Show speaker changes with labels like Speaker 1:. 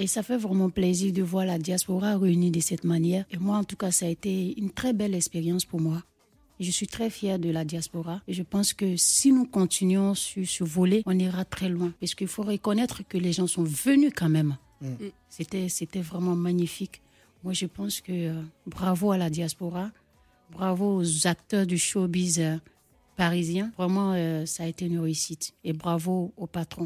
Speaker 1: Et ça fait vraiment plaisir de voir la diaspora réunie de cette manière. Et moi, en tout cas, ça a été une très belle expérience pour moi. Je suis très fière de la diaspora et je pense que si nous continuons sur ce volet, on ira très loin. Parce qu'il faut reconnaître que les gens sont venus quand même. Mm. C'était, c'était vraiment magnifique. Moi, je pense que euh, bravo à la diaspora, bravo aux acteurs du showbiz euh, parisien. Vraiment, euh, ça a été une réussite. Et bravo au patron.